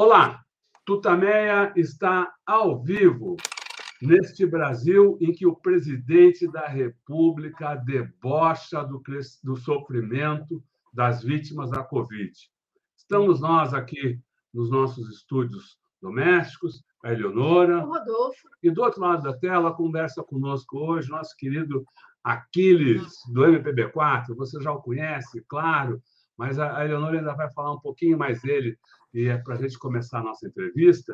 Olá, Tutameia está ao vivo neste Brasil em que o presidente da República debocha do, do sofrimento das vítimas da Covid. Estamos nós aqui nos nossos estúdios domésticos, a Eleonora. O Rodolfo. E do outro lado da tela, conversa conosco hoje nosso querido Aquiles, do MPB4. Você já o conhece, claro, mas a Eleonora ainda vai falar um pouquinho mais dele e é para a gente começar a nossa entrevista.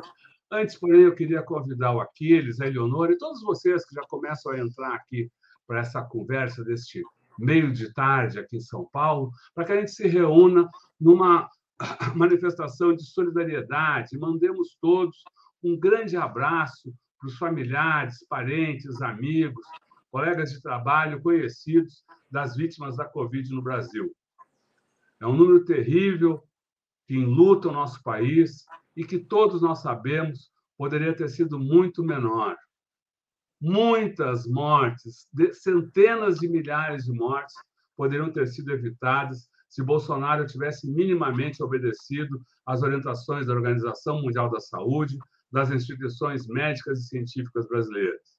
Antes, porém, eu queria convidar o Aquiles, a Eleonora e todos vocês que já começam a entrar aqui para essa conversa deste meio de tarde aqui em São Paulo, para que a gente se reúna numa manifestação de solidariedade. Mandemos todos um grande abraço para os familiares, parentes, amigos, colegas de trabalho, conhecidos das vítimas da Covid no Brasil. É um número terrível, que enluta o nosso país e que todos nós sabemos poderia ter sido muito menor. Muitas mortes, centenas de milhares de mortes, poderiam ter sido evitadas se Bolsonaro tivesse minimamente obedecido às orientações da Organização Mundial da Saúde, das instituições médicas e científicas brasileiras.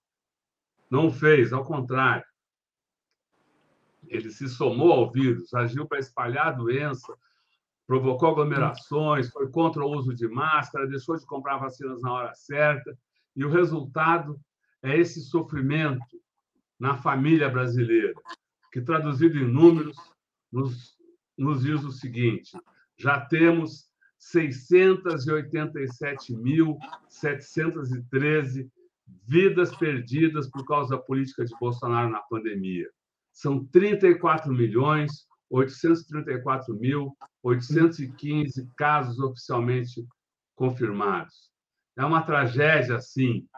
Não fez, ao contrário. Ele se somou ao vírus, agiu para espalhar a doença, provocou aglomerações, foi contra o uso de máscara, deixou de comprar vacinas na hora certa, e o resultado é esse sofrimento na família brasileira, que traduzido em números nos, nos diz o seguinte: já temos 687.713 vidas perdidas por causa da política de Bolsonaro na pandemia. São 34 milhões 834.815 casos oficialmente confirmados. É uma tragédia, sim,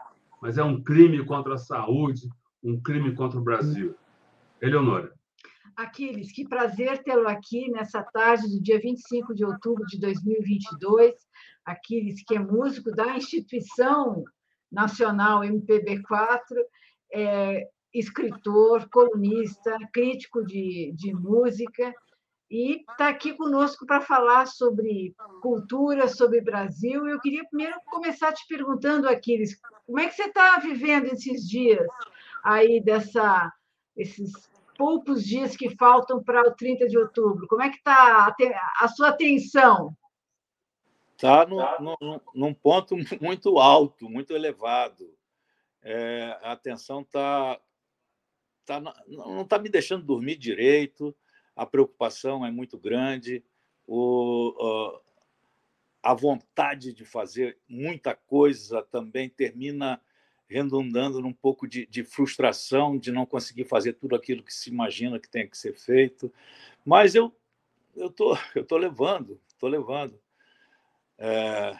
mas é um crime contra a saúde, um crime contra o Brasil. Eleonora. Aquiles, que prazer tê-lo aqui nessa tarde do dia 25 de outubro de 2022. Aquiles, que é músico da instituição nacional MPB4, é, escritor, colunista, crítico de, de música, e está aqui conosco para falar sobre cultura, sobre Brasil. Eu queria primeiro começar te perguntando, Aquiles, como é que você está vivendo esses dias aí dessa, esses poucos dias que faltam para o 30 de outubro? Como é que está a, sua atenção? Está num ponto muito alto, muito elevado. É, a atenção está tá, não está me deixando dormir direito, a preocupação é muito grande, o, a vontade de fazer muita coisa também termina redundando num pouco de, de, frustração de não conseguir fazer tudo aquilo que se imagina que tem que ser feito. Mas eu eu tô tô levando, tô levando. É,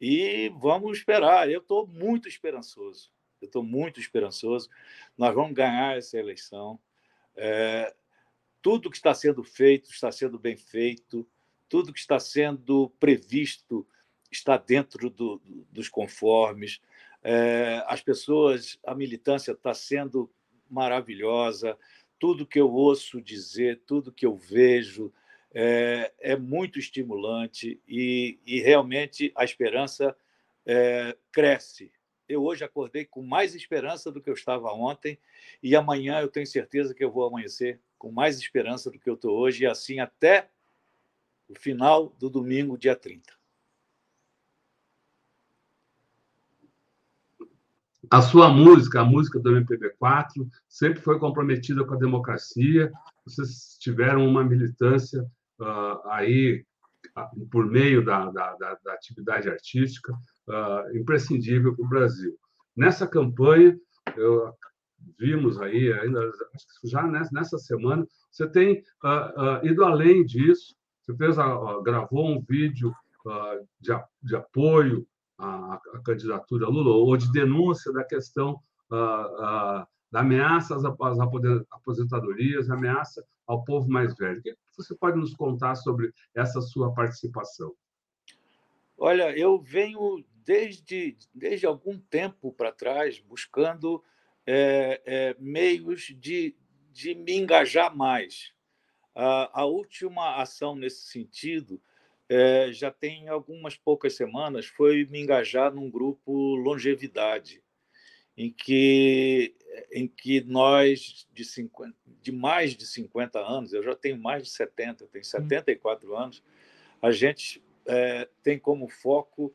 e vamos esperar. Eu estou muito esperançoso. Eu estou muito esperançoso. Nós vamos ganhar essa eleição. É, tudo que está sendo feito está sendo bem feito. Tudo que está sendo previsto está dentro do, dos conformes. É, as pessoas, a militância está sendo maravilhosa. Tudo que eu ouço dizer, tudo que eu vejo, é, é muito estimulante e, e, realmente a esperança é, cresce eu hoje acordei com mais esperança do que eu estava ontem, e amanhã eu tenho certeza que eu vou amanhecer com mais esperança do que eu estou hoje, e assim até o final do domingo, dia 30. A sua música, a música do MPB4, sempre foi comprometida com a democracia. Vocês tiveram uma militância uh, aí por meio da, da, da, da atividade artística uh, imprescindível para o Brasil. Nessa campanha, eu, vimos aí, ainda já nessa semana, você tem uh, uh, ido além disso, você fez gravou um vídeo de, de, apoio à, à, candidatura Lula, ou de denúncia da questão da ameaça às aposentadorias, ameaça ao povo mais velho. O que você pode nos contar sobre essa sua participação? Olha, eu venho desde, desde algum tempo para trás buscando é, é, meios de, de me engajar mais. A, a última ação nesse sentido é, já tem algumas poucas semanas, foi me engajar num grupo Longevidade, em que, em que nós, de, 50, de mais de 50 anos, eu já tenho mais de 70, eu tenho 74 hum. anos, a gente é, tem como foco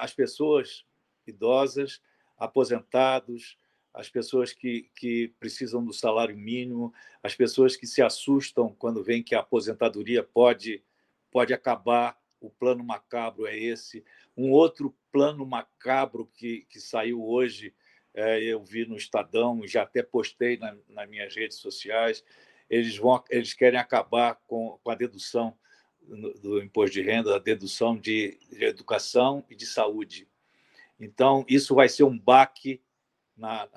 as pessoas idosas, aposentados, as pessoas que, que precisam do salário mínimo, as pessoas que se assustam quando veem que a aposentadoria pode, pode acabar. O plano macabro é esse. Um outro plano macabro que, que saiu hoje, é, eu vi no Estadão, já até postei na, nas minhas redes sociais. Eles, vão, eles querem acabar com, com a dedução do imposto de renda, a dedução de, de educação e de saúde. Então, isso vai ser um baque na,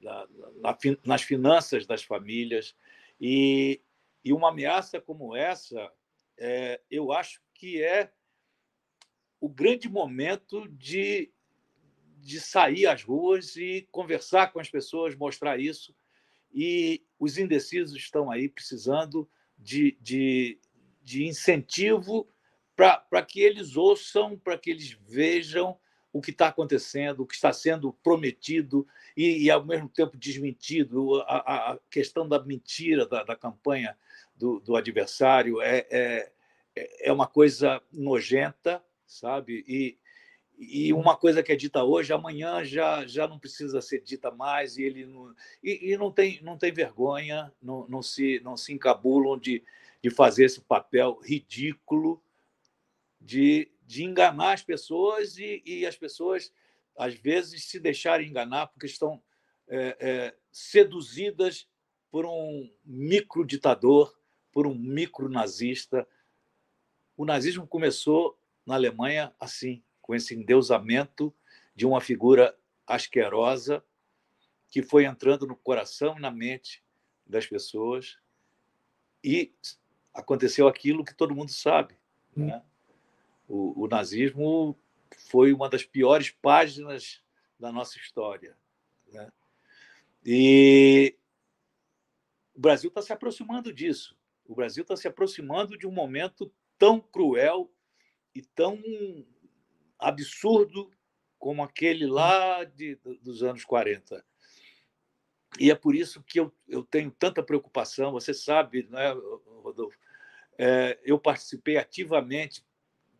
na, na, nas finanças das famílias. E, e uma ameaça como essa, é, eu acho que é o grande momento de, de sair às ruas e conversar com as pessoas, mostrar isso. E os indecisos estão aí precisando de, de, de incentivo para que eles ouçam, para que eles vejam o que está acontecendo, o que está sendo prometido e, e ao mesmo tempo desmentido. A, a questão da mentira da, da campanha do, do adversário é, é, é, uma coisa nojenta, sabe? E, e uma coisa que é dita hoje, amanhã já, já não precisa ser dita mais e ele não, e, e não, tem, não tem vergonha, não, não, se, não se encabulam de, de fazer esse papel ridículo de, de enganar as pessoas e, e as pessoas, às vezes, se deixarem enganar porque estão é, é, seduzidas por um micro-ditador, por um micro-nazista. O nazismo começou na Alemanha assim, com esse endeusamento de uma figura asquerosa que foi entrando no coração e na mente das pessoas e aconteceu aquilo que todo mundo sabe. Né? o, o nazismo foi uma das piores páginas da nossa história. Né? E o Brasil está se aproximando disso. O Brasil está se aproximando de um momento tão cruel e tão absurdo como aquele lá de, dos anos 40. E é por isso que eu, eu tenho tanta preocupação. Você sabe, né, Rodolfo? É, eu participei ativamente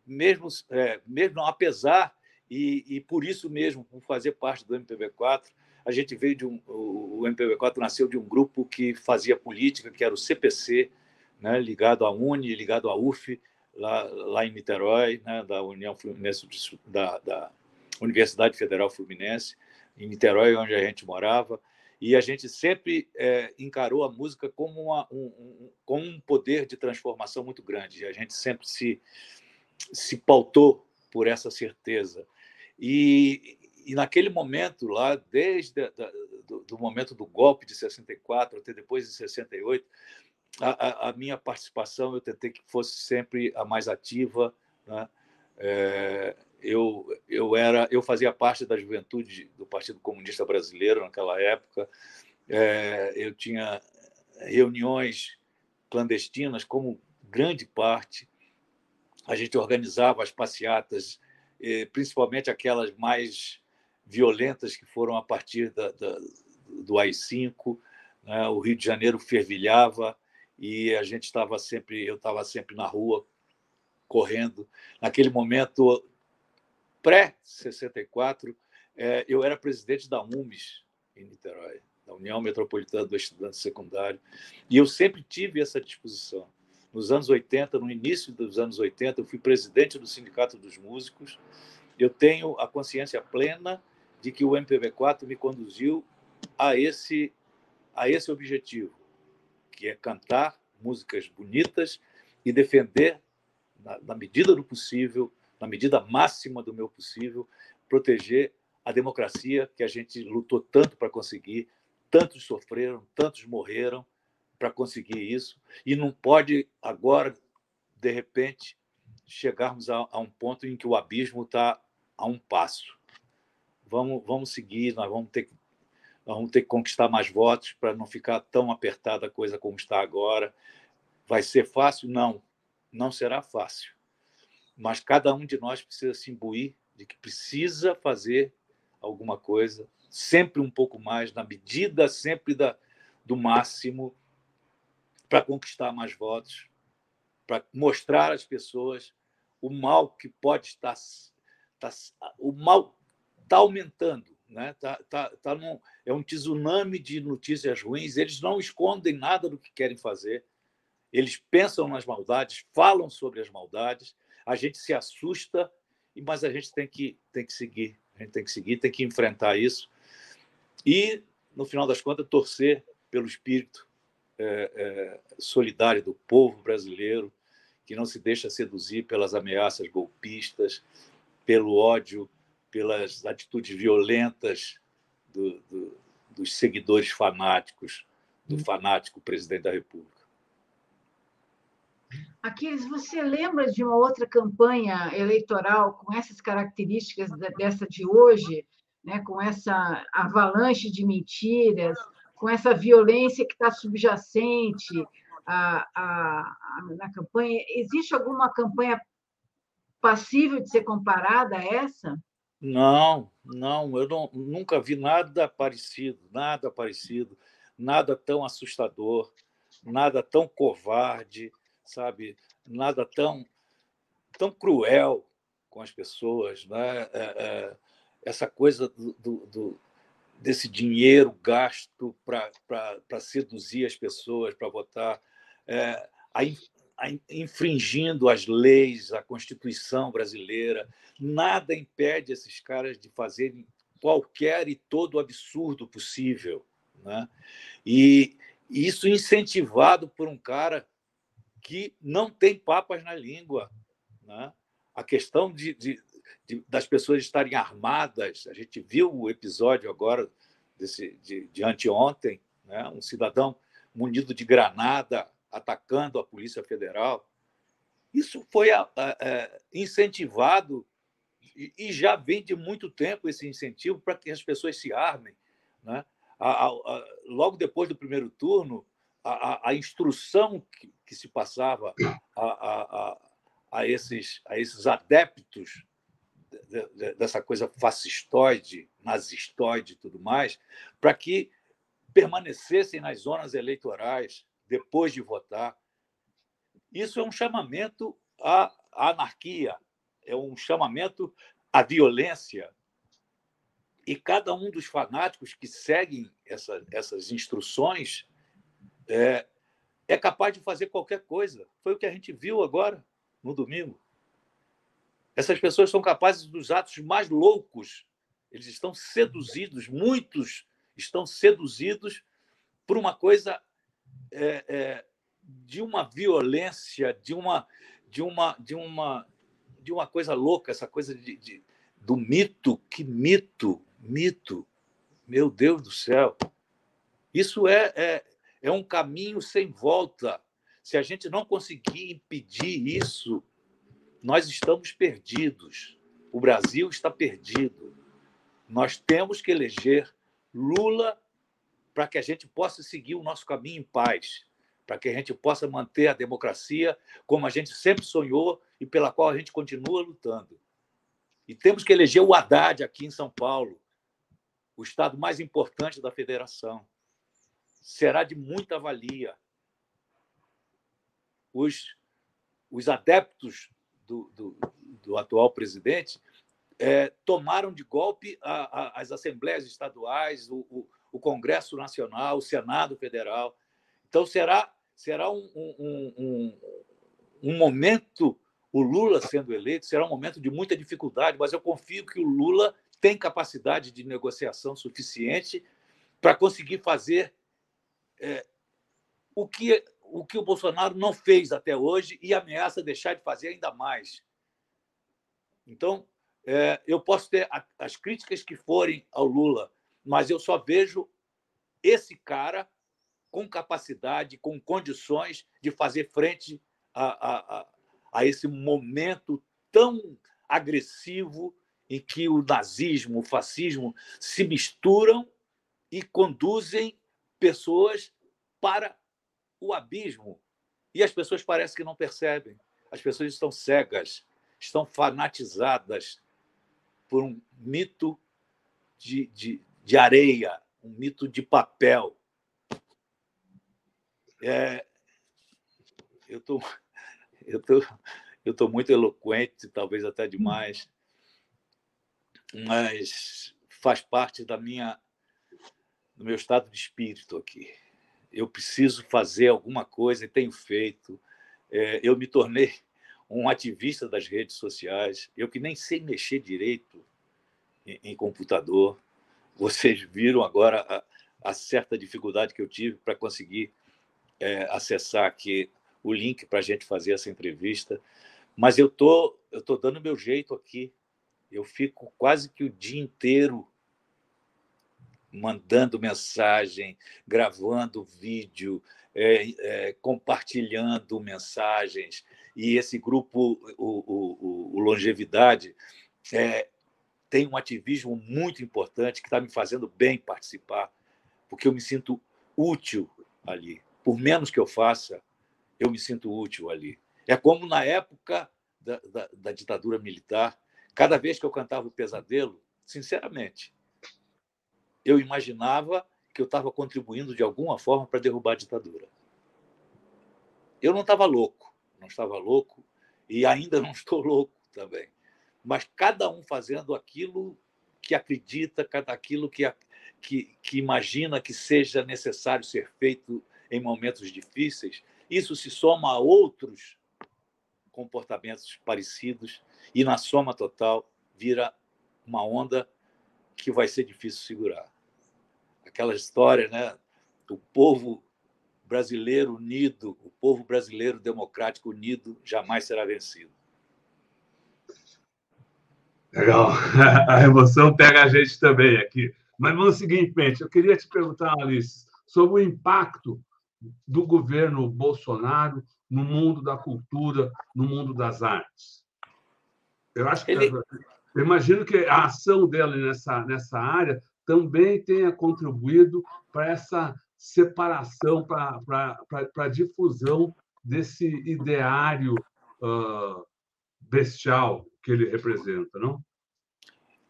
mesmo, é, mesmo apesar, e, e por isso mesmo, por fazer parte do MPB4, a gente veio de um. O MPB4 nasceu de um grupo que fazia política, que era o CPC, né, ligado à UNE, ligado à UF, lá, lá em Niterói, né, da União Fluminense, da, da Universidade Federal Fluminense, em Niterói, onde a gente morava. E a gente sempre é, encarou a música como, uma, um, um, um poder de transformação muito grande. A gente sempre se, se pautou por essa certeza. E, e naquele momento lá, desde a, do, do, momento do golpe de 64 até depois de 68, a, a, minha participação eu tentei que fosse sempre a mais ativa. Né? É, eu, eu era eu fazia parte da juventude do Partido Comunista Brasileiro naquela época. É, eu tinha reuniões clandestinas como grande parte a gente organizava as passeatas, eh, principalmente aquelas mais violentas que foram a partir da, da, do AI-5. Né? O Rio de Janeiro fervilhava e a gente estava sempre, eu estava sempre na rua correndo. Naquele momento pré-64, eh, eu era presidente da UMES em Niterói, da União Metropolitana do Estudante Secundário, e eu sempre tive essa disposição nos anos 80, no início dos anos 80, eu fui presidente do Sindicato dos Músicos. Eu tenho a consciência plena de que o MPB4 me conduziu a esse a esse objetivo, que é cantar músicas bonitas e defender na, na medida do possível, na medida máxima do meu possível, proteger a democracia que a gente lutou tanto para conseguir, tantos sofreram, tantos morreram para conseguir isso e não pode agora, de repente, chegarmos a, a um ponto em que o abismo está a um passo. Vamos, vamos seguir, nós vamos ter vamos ter que conquistar mais votos para não ficar tão apertada a coisa como está agora. Vai ser fácil? Não. Não será fácil. Mas cada um de nós precisa se imbuir de que precisa fazer alguma coisa, sempre um pouco mais, na medida sempre da, do máximo, para conquistar mais votos, para mostrar às pessoas o mal que pode estar. Tá, o mal está aumentando. Né? Tá, tá, tá num, é um tsunami de notícias ruins. Eles não escondem nada do que querem fazer. Eles pensam nas maldades, falam sobre as maldades. A gente se assusta, mas a gente tem que, tem que seguir. A gente tem que seguir, tem que enfrentar isso. E, no final das contas, torcer pelo espírito é, é, solidário do povo brasileiro, que não se deixa seduzir pelas ameaças golpistas, pelo ódio, pelas atitudes violentas do, do, dos seguidores fanáticos do hum. fanático presidente da República. Aquiles, você lembra de uma outra campanha eleitoral com essas características dessa de hoje, né, com essa avalanche de mentiras, com essa violência que está subjacente a, a, na campanha? Existe alguma campanha passível de ser comparada a essa? Não, não, eu não, nunca vi nada parecido, nada parecido, nada tão assustador, nada tão covarde, sabe? Nada tão, tão cruel com as pessoas, né? É, é, essa coisa do, do, do, desse dinheiro gasto para seduzir as pessoas para votar, é, a, a, infringindo as leis, a Constituição brasileira. Nada impede esses caras de fazerem qualquer e todo absurdo possível. Né? E isso incentivado por um cara que não tem papas na língua. Né? A questão de, de, de, das pessoas estarem armadas, a gente viu o episódio agora desse, de, de anteontem, né? um cidadão munido de granada atacando a Polícia Federal. Isso foi a, a, a, é, incentivado e, já vem de muito tempo esse incentivo para que as pessoas se armem. Né? logo depois do primeiro turno, a, instrução que, que, se passava a, esses, a esses adeptos dessa coisa fascistoide, nazistoide e tudo mais, para que permanecessem nas zonas eleitorais, depois de votar. Isso é um chamamento à anarquia, é um chamamento à violência. E cada um dos fanáticos que seguem essa, essas instruções é, é capaz de fazer qualquer coisa. Foi o que a gente viu agora, no domingo. Essas pessoas são capazes dos atos mais loucos. Eles estão seduzidos, muitos estão seduzidos por uma coisa é, é, de uma violência, de uma, de uma, de uma, de uma coisa louca, essa coisa de, de do mito. Que mito, mito, meu Deus do céu! Isso é, é, é um caminho sem volta. Se a gente não conseguir impedir isso, nós estamos perdidos. O Brasil está perdido. Nós temos que eleger Lula para que a gente possa seguir o nosso caminho em paz, para que a gente possa manter a democracia como a gente sempre sonhou e pela qual a gente continua lutando. E temos que eleger o Haddad aqui em São Paulo, o estado mais importante da federação. Será de muita valia. Os, os adeptos do, do, do atual presidente é, tomaram de golpe a, a, as assembleias estaduais, o, o, o Congresso Nacional, o Senado Federal. Então, será, será um, um, um, um momento, o Lula sendo eleito, será um momento de muita dificuldade, mas eu confio que o Lula tem capacidade de negociação suficiente para conseguir fazer é, o, que, o que o Bolsonaro não fez até hoje e ameaça deixar de fazer ainda mais. Então, é, eu posso ter as críticas que forem ao Lula, mas eu só vejo esse cara com capacidade, com condições de fazer frente a, a, a esse momento tão agressivo em que o nazismo, o fascismo se misturam e conduzem pessoas para o abismo. E as pessoas parecem que não percebem. As pessoas estão cegas, estão fanatizadas por um mito de, de, de areia, um mito de papel. É, eu tô, eu tô, eu tô muito eloquente, talvez até demais, mas faz parte da minha do meu estado de espírito aqui. Eu preciso fazer alguma coisa e tenho feito. É, eu me tornei um ativista das redes sociais. Eu que nem sei mexer direito em, em computador. Vocês viram agora a, a, certa dificuldade que eu tive para conseguir é, acessar aqui o link para a gente fazer essa entrevista. Mas eu tô, eu tô dando meu jeito aqui. Eu fico quase que o dia inteiro mandando mensagem, gravando vídeo, é, é, compartilhando mensagens. E esse grupo, o, o, o Longevidade, é, tem um ativismo muito importante que está me fazendo bem participar, porque eu me sinto útil ali. Por menos que eu faça, eu me sinto útil ali. É como na época da, da, da ditadura militar, cada vez que eu cantava o pesadelo, sinceramente, eu imaginava que eu estava contribuindo de alguma forma para derrubar a ditadura. Eu não estava louco, não estava louco e ainda não estou louco também. Mas cada um fazendo aquilo que acredita, cada aquilo que, que, que imagina que seja necessário ser feito em momentos difíceis, isso se soma a outros comportamentos parecidos e, na soma total, vira uma onda que vai ser difícil segurar. Aquela história, né? O povo brasileiro unido, o povo brasileiro democrático unido jamais será vencido. Legal. A emoção pega a gente também aqui. Mas vamos seguinte, eu queria te perguntar, Alice, sobre o impacto do governo Bolsonaro no mundo da cultura, no mundo das artes. Eu acho que Ele... Eu imagino que a ação dela nessa, nessa área também tenha contribuído para essa separação, para a difusão desse ideário uh, bestial que ele representa, não?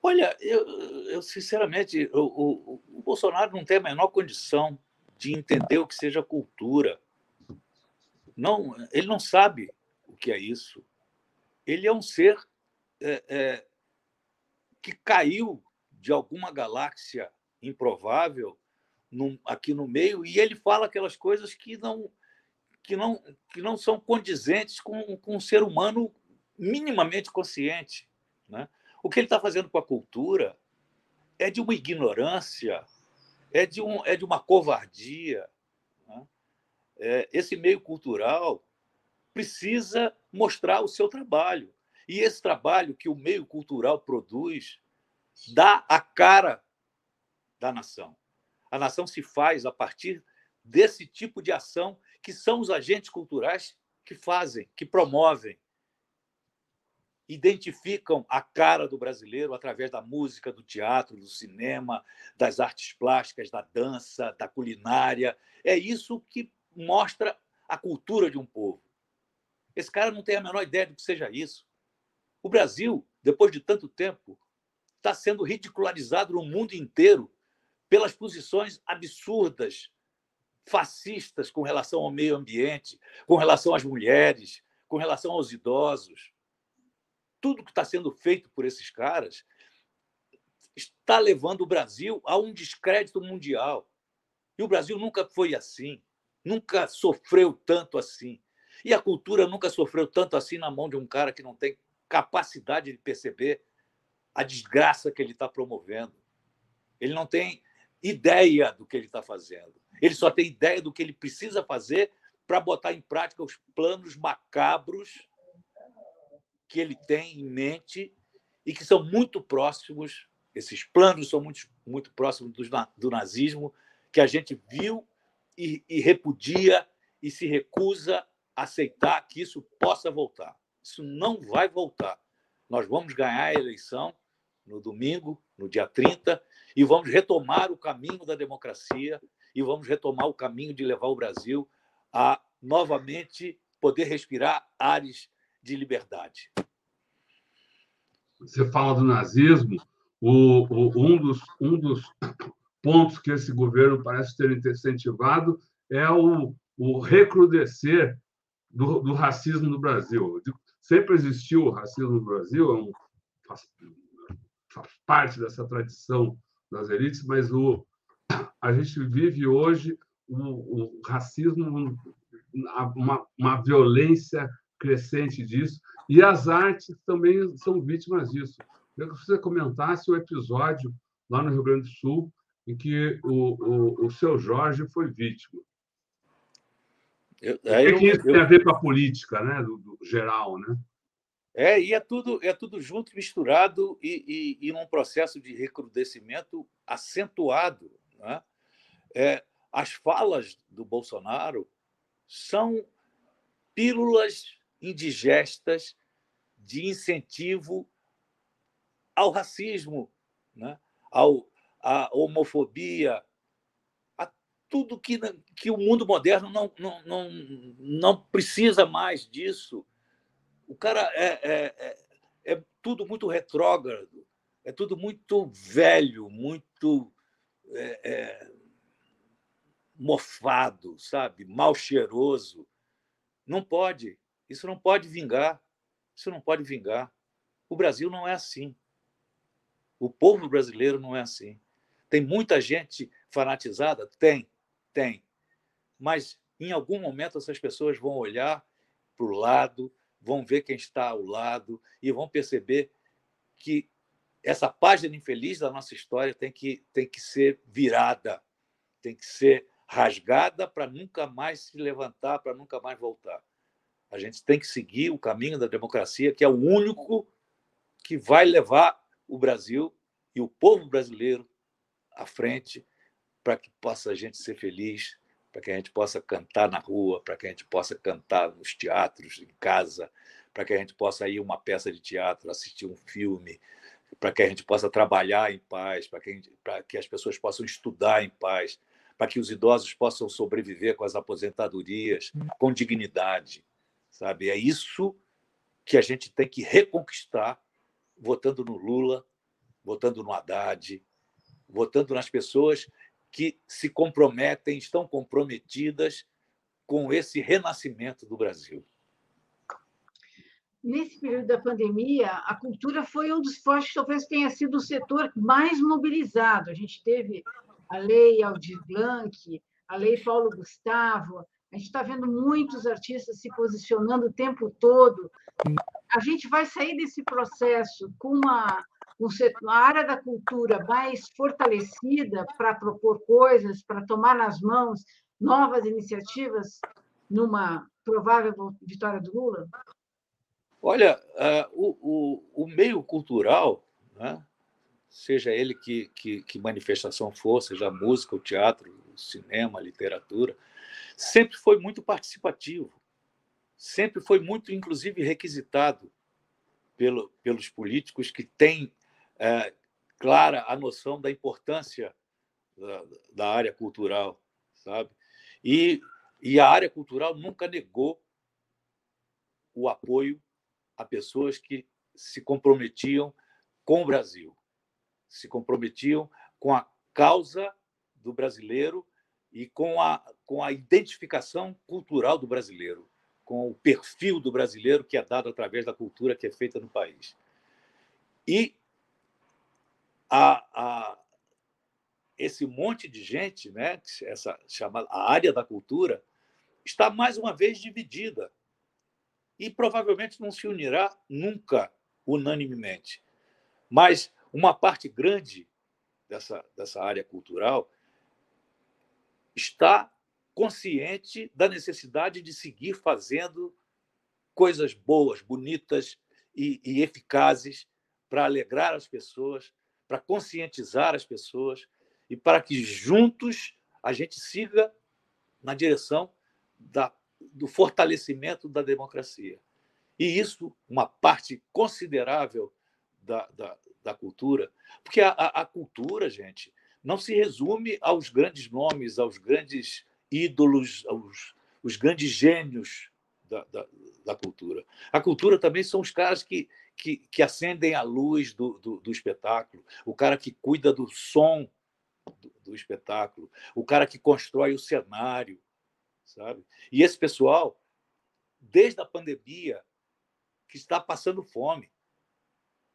Olha, eu, eu sinceramente, o, o, o, Bolsonaro não tem a menor condição de entender o que seja cultura. Não, ele não sabe o que é isso. Ele é um ser é, é, que caiu de alguma galáxia improvável aqui no meio e ele fala aquelas coisas que não que não que não são condizentes com, com um ser humano minimamente consciente, né? O que ele está fazendo com a cultura é de uma ignorância, é de um é de uma covardia. Né? É, esse meio cultural precisa mostrar o seu trabalho e esse trabalho que o meio cultural produz dá a cara da nação. A nação se faz a partir desse tipo de ação que são os agentes culturais que fazem, que promovem, identificam a cara do brasileiro através da música, do teatro, do cinema, das artes plásticas, da dança, da culinária. É isso que mostra a cultura de um povo. Esse cara não tem a menor ideia do que seja isso. O Brasil, depois de tanto tempo, está sendo ridicularizado no mundo inteiro pelas posições absurdas, fascistas com relação ao meio ambiente, com relação às mulheres, com relação aos idosos. Tudo que está sendo feito por esses caras está levando o Brasil a um descrédito mundial. E o Brasil nunca foi assim, nunca sofreu tanto assim. E a cultura nunca sofreu tanto assim na mão de um cara que não tem capacidade de perceber a desgraça que ele está promovendo. Ele não tem ideia do que ele está fazendo. Ele só tem ideia do que ele precisa fazer para botar em prática os planos macabros que ele tem em mente e que são muito próximos. Esses planos são muito, muito próximos do, do nazismo, que a gente viu e, e repudia e se recusa a aceitar que isso possa voltar. Isso não vai voltar. Nós vamos ganhar a eleição no domingo, no dia 30, e vamos retomar o caminho da democracia e vamos retomar o caminho de levar o Brasil a novamente poder respirar ares de liberdade. Você fala do nazismo, o, o, um, dos, um dos pontos que esse governo parece ter incentivado é o, o recrudescer do, do, racismo no Brasil. Sempre existiu o racismo no Brasil, é um, faz, faz, parte dessa tradição das elites, mas o, a gente vive hoje o, o racismo, uma, uma violência crescente disso, e as artes também são vítimas disso. Eu que você comentasse o episódio lá no Rio Grande do Sul em que o, o, o seu Jorge foi vítima. Eu, o que, que isso eu, tem a ver com a política, né, do, do, geral, né? É, e é tudo, é tudo junto, misturado e, e, e num processo de recrudescimento acentuado. Né? É, as falas do Bolsonaro são pílulas indigestas de incentivo ao racismo, né? ao, à homofobia, tudo que, que o mundo moderno não, não, não, não precisa mais disso. O cara é, é, é, é tudo muito retrógrado, é tudo muito velho, muito é, é, mofado, sabe? Mal cheiroso. Não pode. Isso não pode vingar. Isso não pode vingar. O Brasil não é assim. O povo brasileiro não é assim. Tem muita gente fanatizada? Tem, tem. Mas em algum momento essas pessoas vão olhar para o lado, vão ver quem está ao lado e vão perceber que essa página infeliz da nossa história tem que, tem que ser virada, tem que ser rasgada para nunca mais se levantar, para nunca mais voltar. A gente tem que seguir o caminho da democracia, que é o único que vai levar o Brasil e o povo brasileiro à frente para que possa a gente ser feliz, para que a gente possa cantar na rua, para que a gente possa cantar nos teatros, em casa, para que a gente possa ir a uma peça de teatro, assistir um filme, para que a gente possa trabalhar em paz, para que, que as pessoas possam estudar em paz, para que os idosos possam sobreviver com as aposentadorias com dignidade, sabe? É isso que a gente tem que reconquistar votando no Lula, votando no Haddad, votando nas pessoas que se comprometem, estão comprometidas com esse renascimento do Brasil. Nesse período da pandemia, a cultura foi um dos fortes, talvez tenha sido o setor mais mobilizado. A gente teve a lei Aldir Blanc, a lei Paulo Gustavo, a gente está vendo muitos artistas se posicionando o tempo todo. A gente vai sair desse processo com uma a área da cultura mais fortalecida para propor coisas, para tomar nas mãos novas iniciativas numa provável vitória do Lula? Olha, uh, o, o, o, meio cultural, né, seja ele que, que, que, manifestação for, seja a música, o teatro, o cinema, a literatura, sempre foi muito participativo, sempre foi muito, inclusive, requisitado pelo, pelos políticos que têm é, clara a noção da importância da, da área cultural, sabe? E, e a área cultural nunca negou o apoio a pessoas que se comprometiam com o Brasil, se comprometiam com a causa do brasileiro e com a, com a identificação cultural do brasileiro, com o perfil do brasileiro que é dado através da cultura que é feita no país. E a, a, esse monte de gente, né, essa chamada a área da cultura, está mais uma vez dividida e provavelmente não se unirá nunca unanimemente. Mas uma parte grande dessa, dessa área cultural está consciente da necessidade de seguir fazendo coisas boas, bonitas e, e eficazes para alegrar as pessoas, para conscientizar as pessoas e para que juntos a gente siga na direção da, do fortalecimento da democracia. E isso, uma parte considerável da, da, da cultura, porque a, a, cultura, gente, não se resume aos grandes nomes, aos grandes ídolos, aos os grandes gênios da, da, da, cultura. A cultura também são os caras que, que, que acendem a luz do, do, do, espetáculo, o cara que cuida do som do, do espetáculo, o cara que constrói o cenário, sabe? E esse pessoal, desde a pandemia, que está passando fome.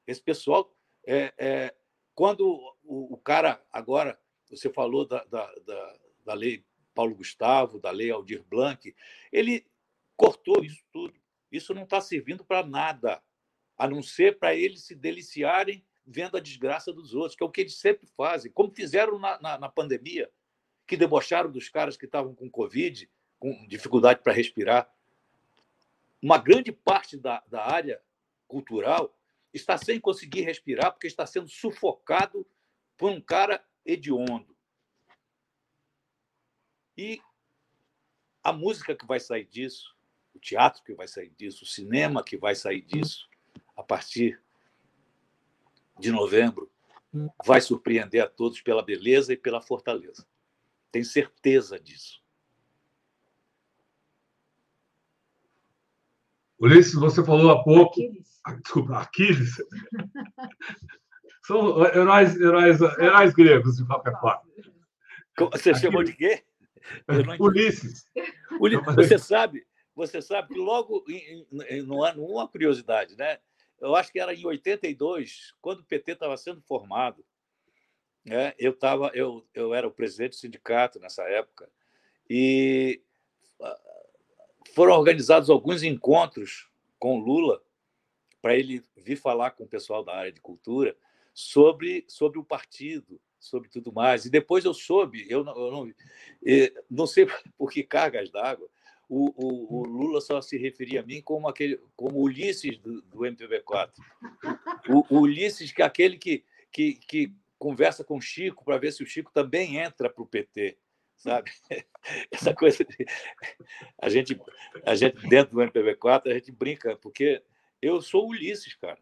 Esse pessoal, é, é quando o, o, cara agora, você falou da, da, da, da lei Paulo Gustavo, da lei Aldir Blanc, ele cortou isso tudo. Isso não está servindo para nada, a não ser para eles se deliciarem vendo a desgraça dos outros, que é o que eles sempre fazem, como fizeram na, na, na pandemia, que debocharam dos caras que estavam com Covid, com dificuldade para respirar. Uma grande parte da, da área cultural está sem conseguir respirar porque está sendo sufocado por um cara hediondo. E a música que vai sair disso, o teatro que vai sair disso, o cinema que vai sair disso, a partir de novembro, vai surpreender a todos pela beleza e pela fortaleza. Tenho certeza disso. Ulisses, você falou há pouco. Aquiles. Ah, desculpa, Aquiles. São heróis, heróis, heróis gregos, de qualquer forma. Você Aquiles. chamou de quê? Ulisses. Você sabe, você sabe que logo em, em, no ano, uma curiosidade, né? Eu acho que era em 82, quando o PT estava sendo formado, né? eu, tava, eu, eu era o presidente do sindicato nessa época, e ah, foram organizados alguns encontros com Lula para ele vir falar com o pessoal da área de cultura sobre, sobre o partido, sobre tudo mais. E depois eu soube, eu não, eu não, não sei por que cargas d'água, o, o, o, Lula só se referia a mim como aquele, como Ulisses do, do MPB4. O, o, Ulisses, que é aquele que, que, que conversa com o Chico para ver se o Chico também entra para o PT, sabe? Essa coisa de, a gente, a gente dentro do MPB4 a gente brinca porque eu sou Ulisses, cara.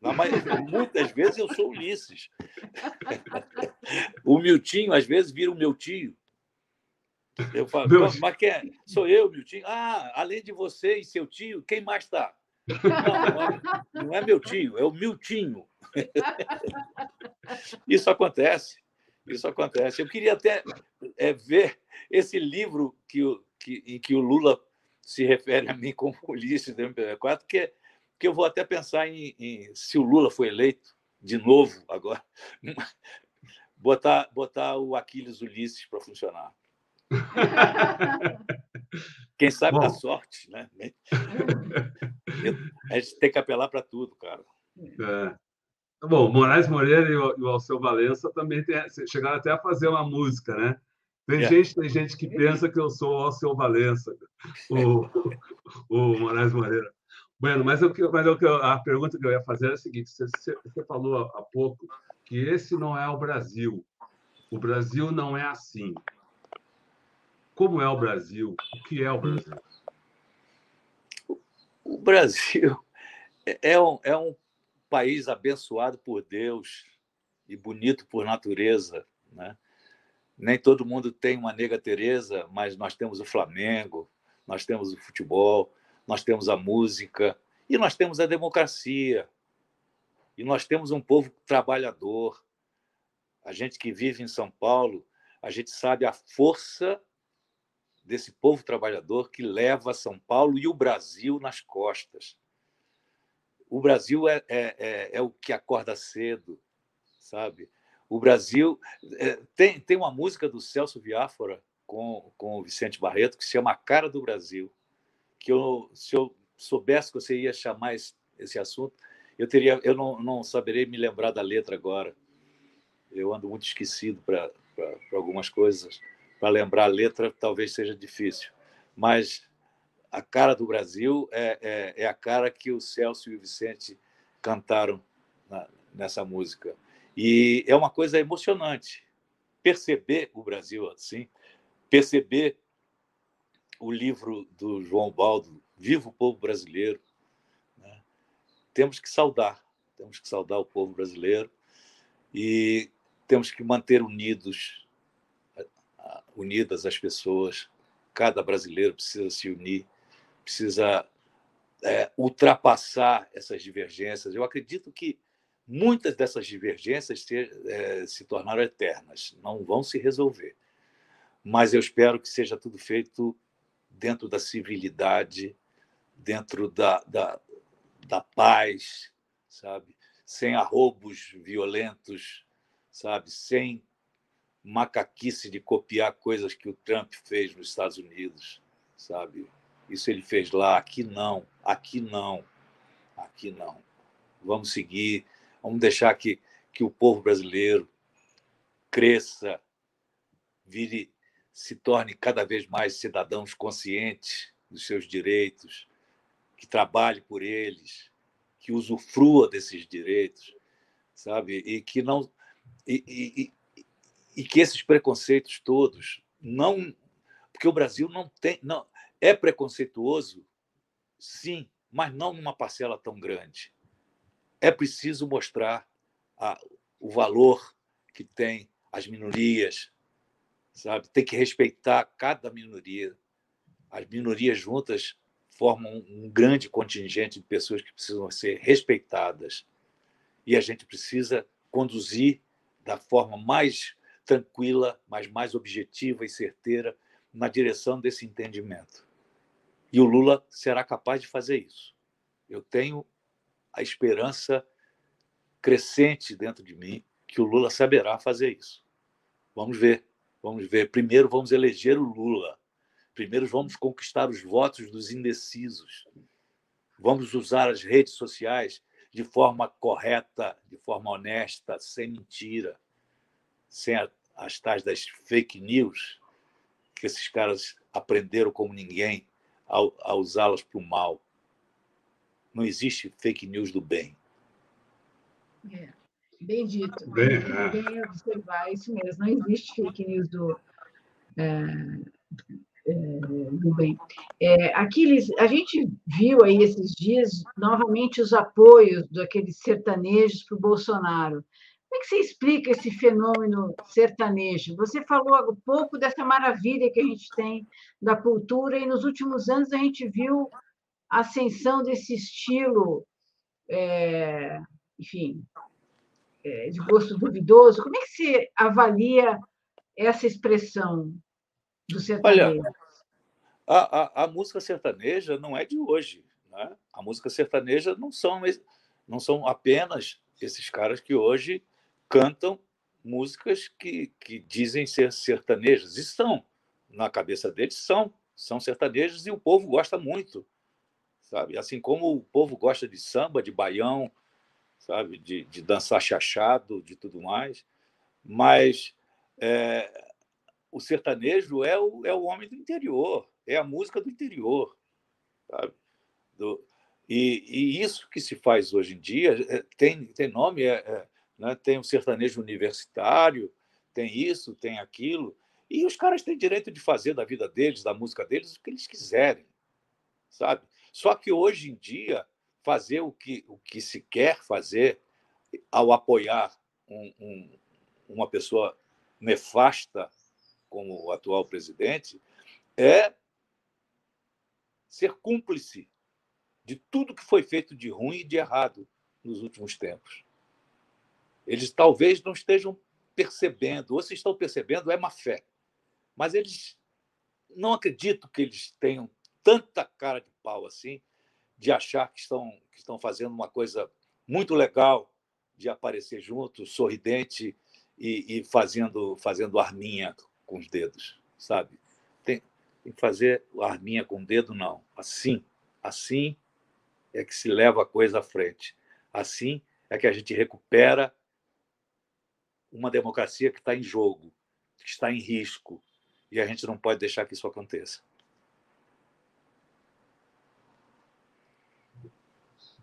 Na maioria, muitas vezes eu sou Ulisses. O Miltinho, às vezes, vira o meu tio. Eu falo, mas quem é? Sou eu, Miltinho. Ah, além de você e seu tio, quem mais está? Não, não é, não é meu tio, é o Miltinho. Isso acontece. Isso acontece. Eu queria até é, ver esse livro que, que, em que o Lula se refere a mim como Ulisses do MPB4, que é que eu vou até pensar em, em, se o Lula foi eleito de novo agora, botar, botar o Aquiles Ulisses para funcionar. Quem sabe Bom. dá sorte, né? A gente tem que apelar para tudo, cara. É. Bom, Moraes Moreira e o, Alceu Valença também tem, chegaram até a fazer uma música, né? Tem, é. gente, tem gente que pensa que eu sou o Alceu Valença, o, o Moraes Moreira. Bueno, mas, eu, mas eu, a pergunta que eu ia fazer é a seguinte: você, você falou há pouco que esse não é o Brasil. O Brasil não é assim. Como é o Brasil? O que é o Brasil? O Brasil é um, é um país abençoado por Deus e bonito por natureza. Né? Nem todo mundo tem uma nega Teresa, mas nós temos o Flamengo, nós temos o futebol, nós temos a música e nós temos a democracia. E nós temos um povo trabalhador. A gente que vive em São Paulo, a gente sabe a força desse povo trabalhador que leva São Paulo e o Brasil nas costas. O Brasil é, é, é, é o que acorda cedo, sabe? O Brasil. É, tem, tem uma música do Celso Viáfora com, com o Vicente Barreto que se chama A Cara do Brasil que eu, se eu soubesse que você ia chamar esse, esse assunto, eu teria, eu não, não saberei me lembrar da letra agora. Eu ando muito esquecido para algumas coisas. Para lembrar a letra, talvez seja difícil. Mas a cara do Brasil é, é, é a cara que o Celso e o Vicente cantaram na, nessa música. E é uma coisa emocionante perceber o Brasil assim, perceber o livro do João Baldo, Viva o Povo Brasileiro. Né? Temos que saudar, temos que saudar o povo brasileiro e temos que manter unidos, unidas as pessoas. Cada brasileiro precisa se unir precisa é, ultrapassar essas divergências. Eu acredito que muitas dessas divergências se, é, se tornaram eternas, não vão se resolver. Mas eu espero que seja tudo feito dentro da civilidade, dentro da, da, da paz, sabe? Sem arrobos violentos, sabe? Sem macaquice de copiar coisas que o Trump fez nos Estados Unidos, sabe? Isso ele fez lá, aqui não, aqui não, aqui não. Vamos seguir, vamos deixar que, que o povo brasileiro cresça, vire, se torne cada vez mais cidadãos conscientes dos seus direitos, que trabalhe por eles, que usufrua desses direitos, sabe? E que não e, e, e que esses preconceitos todos não porque o Brasil não tem não é preconceituoso, sim, mas não numa parcela tão grande. É preciso mostrar a, o valor que tem as minorias, sabe? Tem que respeitar cada minoria. As minorias juntas formam um grande contingente de pessoas que precisam ser respeitadas. E a gente precisa conduzir da forma mais tranquila, mas mais objetiva e certeira na direção desse entendimento. E o Lula será capaz de fazer isso. Eu tenho a esperança crescente dentro de mim que o Lula saberá fazer isso. Vamos ver, vamos ver. Primeiro vamos eleger o Lula. Primeiro vamos conquistar os votos dos indecisos. Vamos usar as redes sociais de forma correta, de forma honesta, sem mentira, sem as tais das fake news que esses caras aprenderam como ninguém a, a usá-las para o mal. Não existe fake news do bem. É, bem dito. Bem, é. bem observar isso mesmo. Não existe fake news do, é, é, do bem. É, Aquiles, a gente viu aí esses dias novamente os apoios daqueles sertanejos para o Bolsonaro. Como é que você explica esse fenômeno sertanejo? Você falou há pouco dessa maravilha que a gente tem da cultura, e nos últimos anos a gente viu a ascensão desse estilo, é, enfim, é, de gosto duvidoso. Como é que você avalia essa expressão do sertanejo? Olha, a, a, a música sertaneja não é de hoje. Né? A música sertaneja não são, não são apenas esses caras que hoje cantam músicas que, que dizem ser sertanejas. E são, na cabeça deles, são. São sertanejos e o povo gosta muito. sabe? Assim como o povo gosta de samba, de baião, sabe? De, de dançar chachado, de tudo mais. Mas é, o sertanejo é o, é o homem do interior, é a música do interior. Sabe? Do, e, e, isso que se faz hoje em dia é, tem, tem nome, é, é, né? tem o sertanejo universitário, tem isso, tem aquilo. E os caras têm direito de fazer da vida deles, da música deles, o que eles quiserem, sabe? Só que hoje em dia, fazer o que, o que se quer fazer ao apoiar um, um, uma pessoa nefasta como o atual presidente é ser cúmplice de tudo que foi feito de ruim e de errado nos últimos tempos. Eles talvez não estejam percebendo, ou se estão percebendo, é má fé. Mas eles não acredito que eles tenham tanta cara de pau assim de achar que estão, que estão fazendo uma coisa muito legal de aparecer junto, sorridente e, e fazendo, fazendo arminha com os dedos, sabe? Tem, tem que fazer arminha com o dedo, não. Assim, assim é que se leva a coisa à frente. Assim é que a gente recupera uma democracia que está em jogo, que está em risco, e a gente não pode deixar que isso aconteça.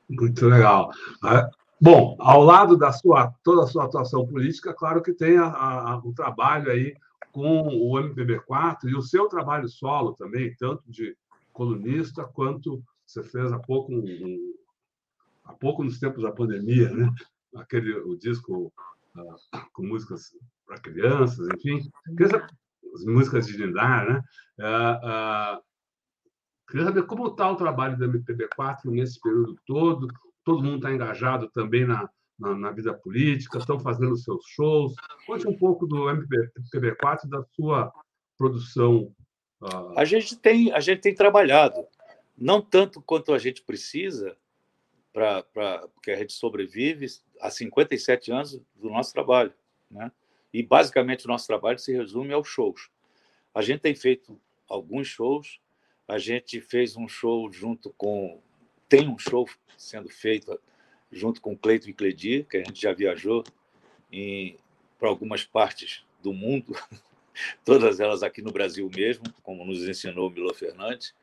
Muito legal. Ah, bom, ao lado da sua toda a sua atuação política, claro que tem o trabalho aí com o MPB4 e o seu trabalho solo também, tanto de colunista quanto você fez há pouco um, há pouco nos tempos da pandemia, né? Aquele o disco com músicas para crianças, enfim, as músicas de Lindar, né? Queria saber como está o trabalho do MPB4 nesse período todo. Todo mundo está engajado também na, na, na, vida política, estão fazendo seus shows. Conte um pouco do MPB4 da sua produção. Uh... A, gente tem, a gente tem trabalhado, não tanto quanto a gente precisa, para porque a gente sobrevive há 57 anos do nosso trabalho. Né? E, basicamente, o nosso trabalho se resume aos shows. A gente tem feito alguns shows, a gente fez um show junto com. Tem um show sendo feito junto com Cleito e Cledir, que a gente já viajou para algumas partes do mundo, todas elas aqui no Brasil mesmo, como nos ensinou Milo Fernandes.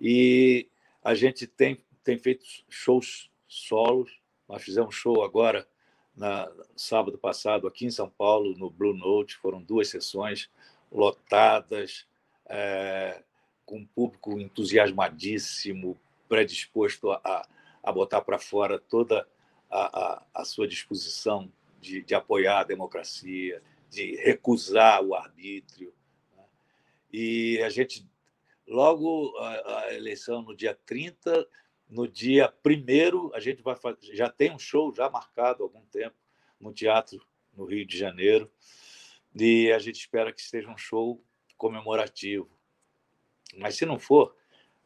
E a gente tem, tem feito shows solos. Nós fizemos show agora, na sábado passado, aqui em São Paulo, no Blue Note. Foram duas sessões lotadas. É, com um público entusiasmadíssimo, predisposto a, a botar para fora toda a, a, a sua disposição de, de, apoiar a democracia, de recusar o arbítrio. Né? E a gente, logo a, a, eleição no dia 30, no dia 1 a gente vai fazer, já tem um show já marcado há algum tempo no teatro no Rio de Janeiro, e a gente espera que seja um show comemorativo. Mas se não for,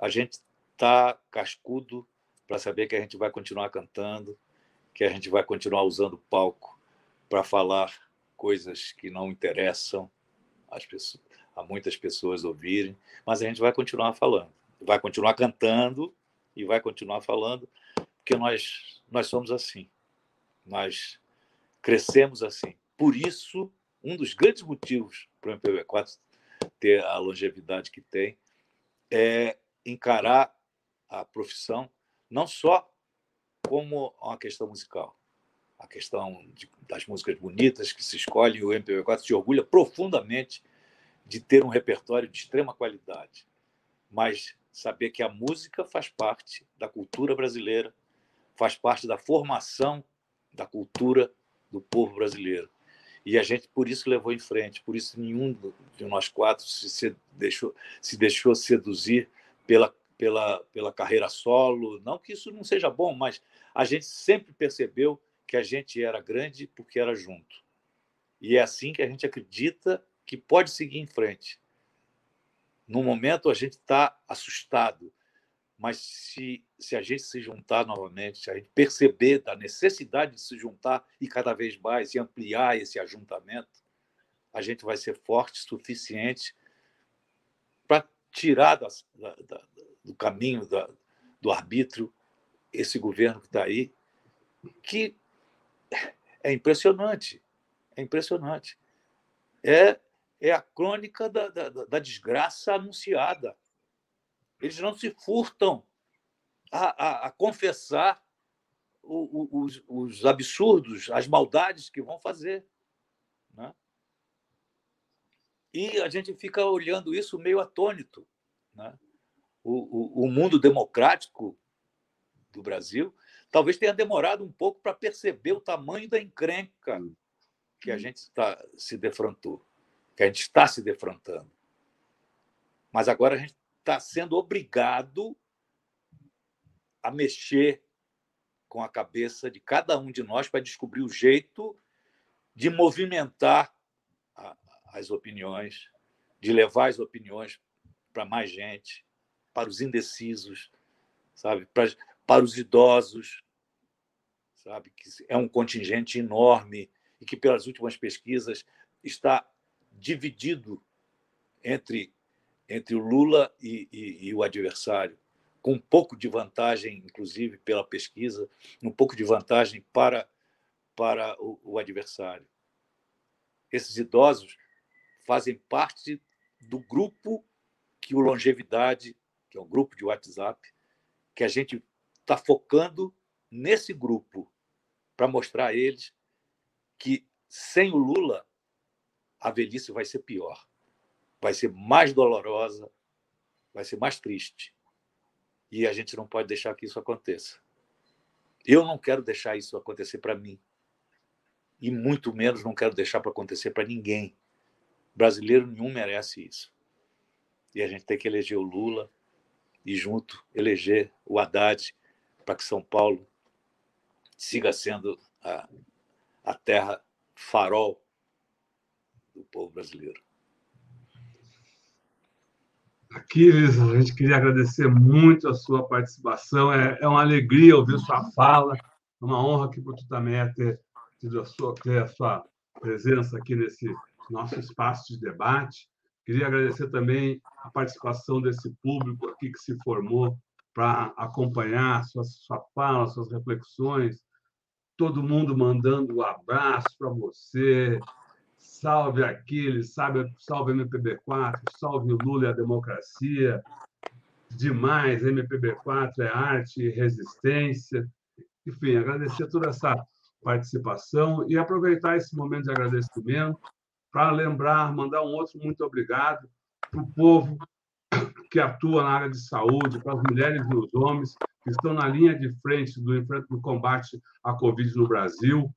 a gente está cascudo para saber que a gente vai continuar cantando, que a gente vai continuar usando o palco para falar coisas que não interessam pessoas, a muitas pessoas ouvirem, mas a gente vai continuar falando, vai continuar cantando e vai continuar falando, porque nós nós somos assim, nós crescemos assim. Por isso, um dos grandes motivos para o MPB4 ter a longevidade que tem é encarar a profissão não só como uma questão musical, a questão de, das músicas bonitas que se escolhem, o MPB4 se orgulha profundamente de ter um repertório de extrema qualidade, mas saber que a música faz parte da cultura brasileira, faz parte da formação da cultura do povo brasileiro. E a gente, por isso, levou em frente, por isso nenhum de nós quatro se deixou, se deixou seduzir pela, pela, pela carreira solo. Não que isso não seja bom, mas a gente sempre percebeu que a gente era grande porque era junto. E é assim que a gente acredita que pode seguir em frente. No momento, a gente está assustado, mas se, se a gente se juntar novamente, se a gente perceber da necessidade de se juntar e cada vez mais e ampliar esse ajuntamento, a gente vai ser forte o suficiente para tirar da, da, do caminho da, do arbítrio esse governo que está aí, que é impressionante, é impressionante. É, é a crônica da, da, da desgraça anunciada eles não se furtam a, a, a confessar o, o, os, os, absurdos, as maldades que vão fazer. Né? E a gente fica olhando isso meio atônito. Né? O, o, o mundo democrático do Brasil talvez tenha demorado um pouco para perceber o tamanho da encrenca que a gente está se defrontou, que a gente está se defrontando. Mas agora a gente está sendo obrigado a mexer com a cabeça de cada um de nós para descobrir o jeito de movimentar as opiniões, de levar as opiniões para mais gente, para os indecisos, sabe, para, para os idosos, sabe, que é um contingente enorme e que pelas últimas pesquisas está dividido entre entre o Lula e, e, e, o adversário, com um pouco de vantagem, inclusive pela pesquisa, um pouco de vantagem para, para o, o adversário. Esses idosos fazem parte do grupo que o Longevidade, que é um grupo de WhatsApp, que a gente está focando nesse grupo para mostrar a eles que sem o Lula a velhice vai ser pior vai ser mais dolorosa, vai ser mais triste. E a gente não pode deixar que isso aconteça. Eu não quero deixar isso acontecer para mim. E muito menos não quero deixar para acontecer para ninguém. Brasileiro nenhum merece isso. E a gente tem que eleger o Lula e junto eleger o Haddad para que São Paulo siga sendo a, a terra farol do povo brasileiro. Aquiles, a gente queria agradecer muito a sua participação. É, é uma alegria ouvir sua fala. É uma honra aqui para o Tutamé ter, ter, a sua, ter a sua presença aqui nesse nosso espaço de debate. Queria agradecer também a participação desse público aqui que se formou para acompanhar sua, sua fala, suas reflexões. Todo mundo mandando um abraço para você, salve Aquiles, salve, salve MPB4, salve o Lula e a democracia. Demais, MPB4 é arte e resistência. Enfim, agradecer toda essa participação e aproveitar esse momento de agradecimento para lembrar, mandar um outro muito obrigado para o povo que atua na área de saúde, para as mulheres e os homens que estão na linha de frente do, do combate à Covid no Brasil,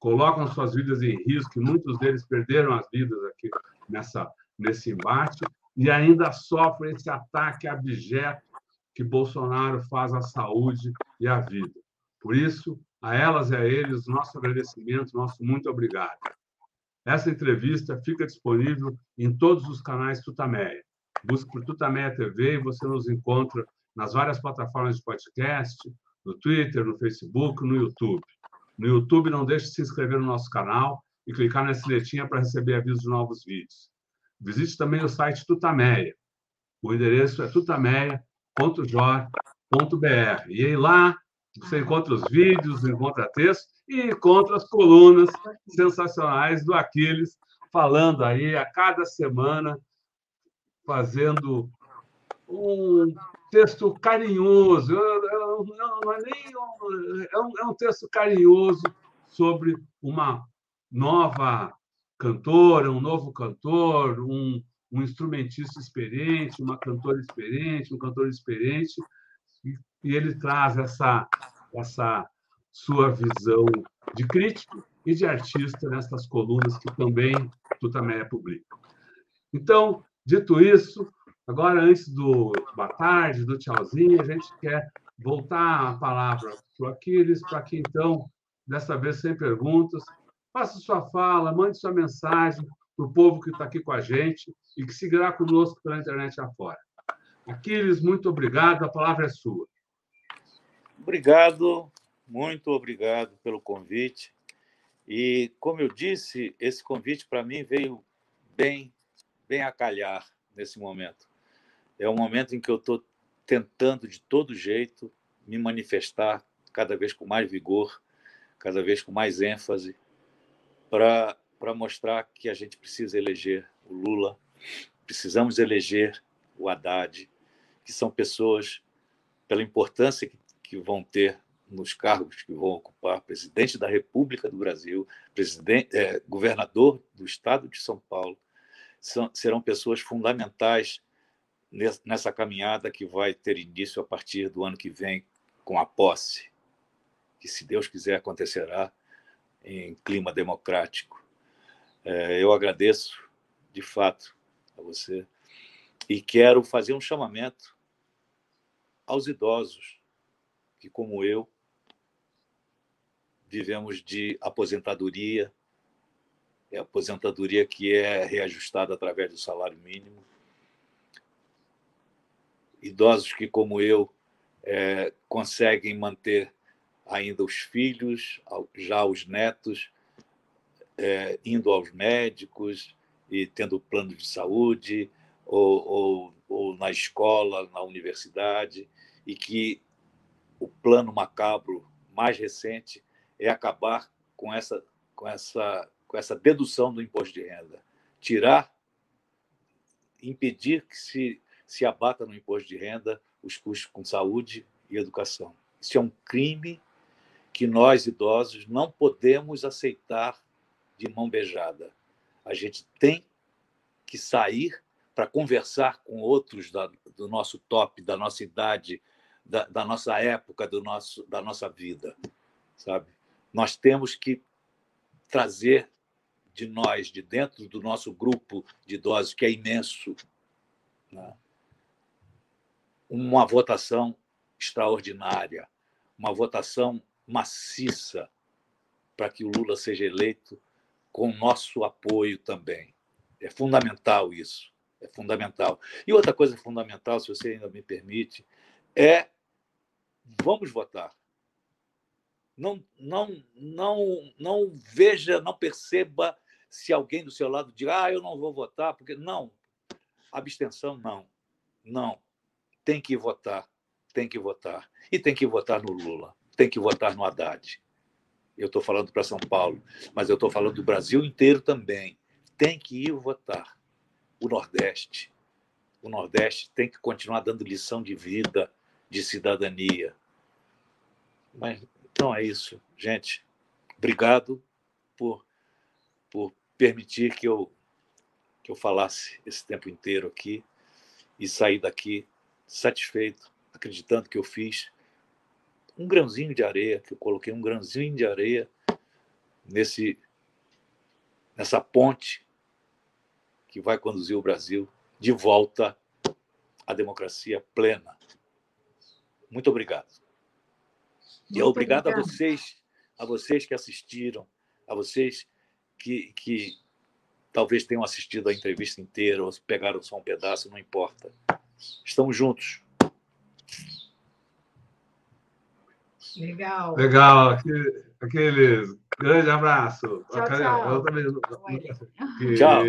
colocam suas vidas em risco, muitos deles perderam as vidas aqui nessa, nesse embate, e ainda sofrem esse ataque abjeto que Bolsonaro faz à saúde e à vida. Por isso, a elas e a eles, nosso agradecimento, nosso muito obrigado. Essa entrevista fica disponível em todos os canais Tutameia. Busque por Tutameia TV e você nos encontra nas várias plataformas de podcast, no Twitter, no Facebook, no YouTube. No YouTube, não deixe de se inscrever no nosso canal e clicar na sinetinha para receber avisos de novos vídeos. Visite também o site Tutameia. O endereço é tutameia.jor.br. E aí lá você encontra os vídeos, encontra texto e encontra as colunas sensacionais do Aquiles, falando aí a cada semana, fazendo um texto carinhoso, não é nem é um, é um texto carinhoso sobre uma nova cantora, um novo cantor, um, um instrumentista experiente, uma cantora experiente, um cantor experiente, e, e ele traz essa, essa sua visão de crítico e de artista nessas colunas que também tu também publica. Então, dito isso, Agora, antes do boa tarde, do tchauzinho, a gente quer voltar a palavra para o Aquiles, para que, então, dessa vez sem perguntas, faça sua fala, mande sua mensagem para o povo que está aqui com a gente e que seguirá conosco pela internet afora. Aquiles, muito obrigado, a palavra é sua. Obrigado, muito obrigado pelo convite. E, como eu disse, esse convite para mim veio bem, bem a calhar nesse momento. É um momento em que eu estou tentando, de todo jeito, me manifestar cada vez com mais vigor, cada vez com mais ênfase, para mostrar que a gente precisa eleger o Lula, precisamos eleger o Haddad, que são pessoas, pela importância que, que vão ter nos cargos que vão ocupar, presidente da República do Brasil, presidente, é, governador do Estado de São Paulo, são, serão pessoas fundamentais nessa caminhada que vai ter início a partir do ano que vem com a posse, que, se Deus quiser, acontecerá em clima democrático. É, eu agradeço, de fato, a você e quero fazer um chamamento aos idosos que, como eu, vivemos de aposentadoria, é aposentadoria que é reajustada através do salário mínimo, idosos que, como eu, é, conseguem manter ainda os filhos, já os netos, é, indo aos médicos e tendo plano de saúde, ou, ou, ou, na escola, na universidade, e que o plano macabro mais recente é acabar com essa, com essa, com essa dedução do imposto de renda. Tirar, impedir que se se abata no imposto de renda os custos com saúde e educação. Isso é um crime que nós, idosos, não podemos aceitar de mão beijada. A gente tem que sair para conversar com outros da, do nosso top, da nossa idade, da, da, nossa época, do nosso, da nossa vida, sabe? Nós temos que trazer de nós, de dentro do nosso grupo de idosos, que é imenso, né? Uma votação extraordinária, uma votação maciça para que o Lula seja eleito com nosso apoio também. É fundamental isso. É fundamental. E outra coisa fundamental, se você ainda me permite, é vamos votar. Não, não, não, não veja, não perceba se alguém do seu lado diz, ah, eu não vou votar, porque não. Abstenção, não. Não. Tem que votar. Tem que votar. E tem que votar no Lula. Tem que votar no Haddad. Eu estou falando para São Paulo, mas eu estou falando do Brasil inteiro também. Tem que ir votar. O Nordeste. O Nordeste tem que continuar dando lição de vida, de cidadania. Mas, então é isso, gente. Obrigado por, por permitir que eu, que eu falasse esse tempo inteiro aqui e sair daqui satisfeito, acreditando que eu fiz um grãozinho de areia, que eu coloquei um grãozinho de areia nesse nessa ponte que vai conduzir o Brasil de volta à democracia plena. Muito obrigado. Muito e obrigado, obrigado a vocês, a vocês que assistiram, a vocês que, que talvez tenham assistido a entrevista inteira ou pegaram só um pedaço, não importa. Estamos juntos. Legal. Legal. Aquele, aquele grande abraço. Tchau, tchau. tchau.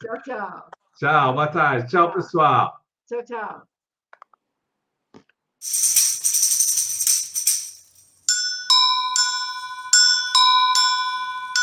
Tchau, tchau. Tchau, boa tarde. Tchau, pessoal. Tchau, tchau.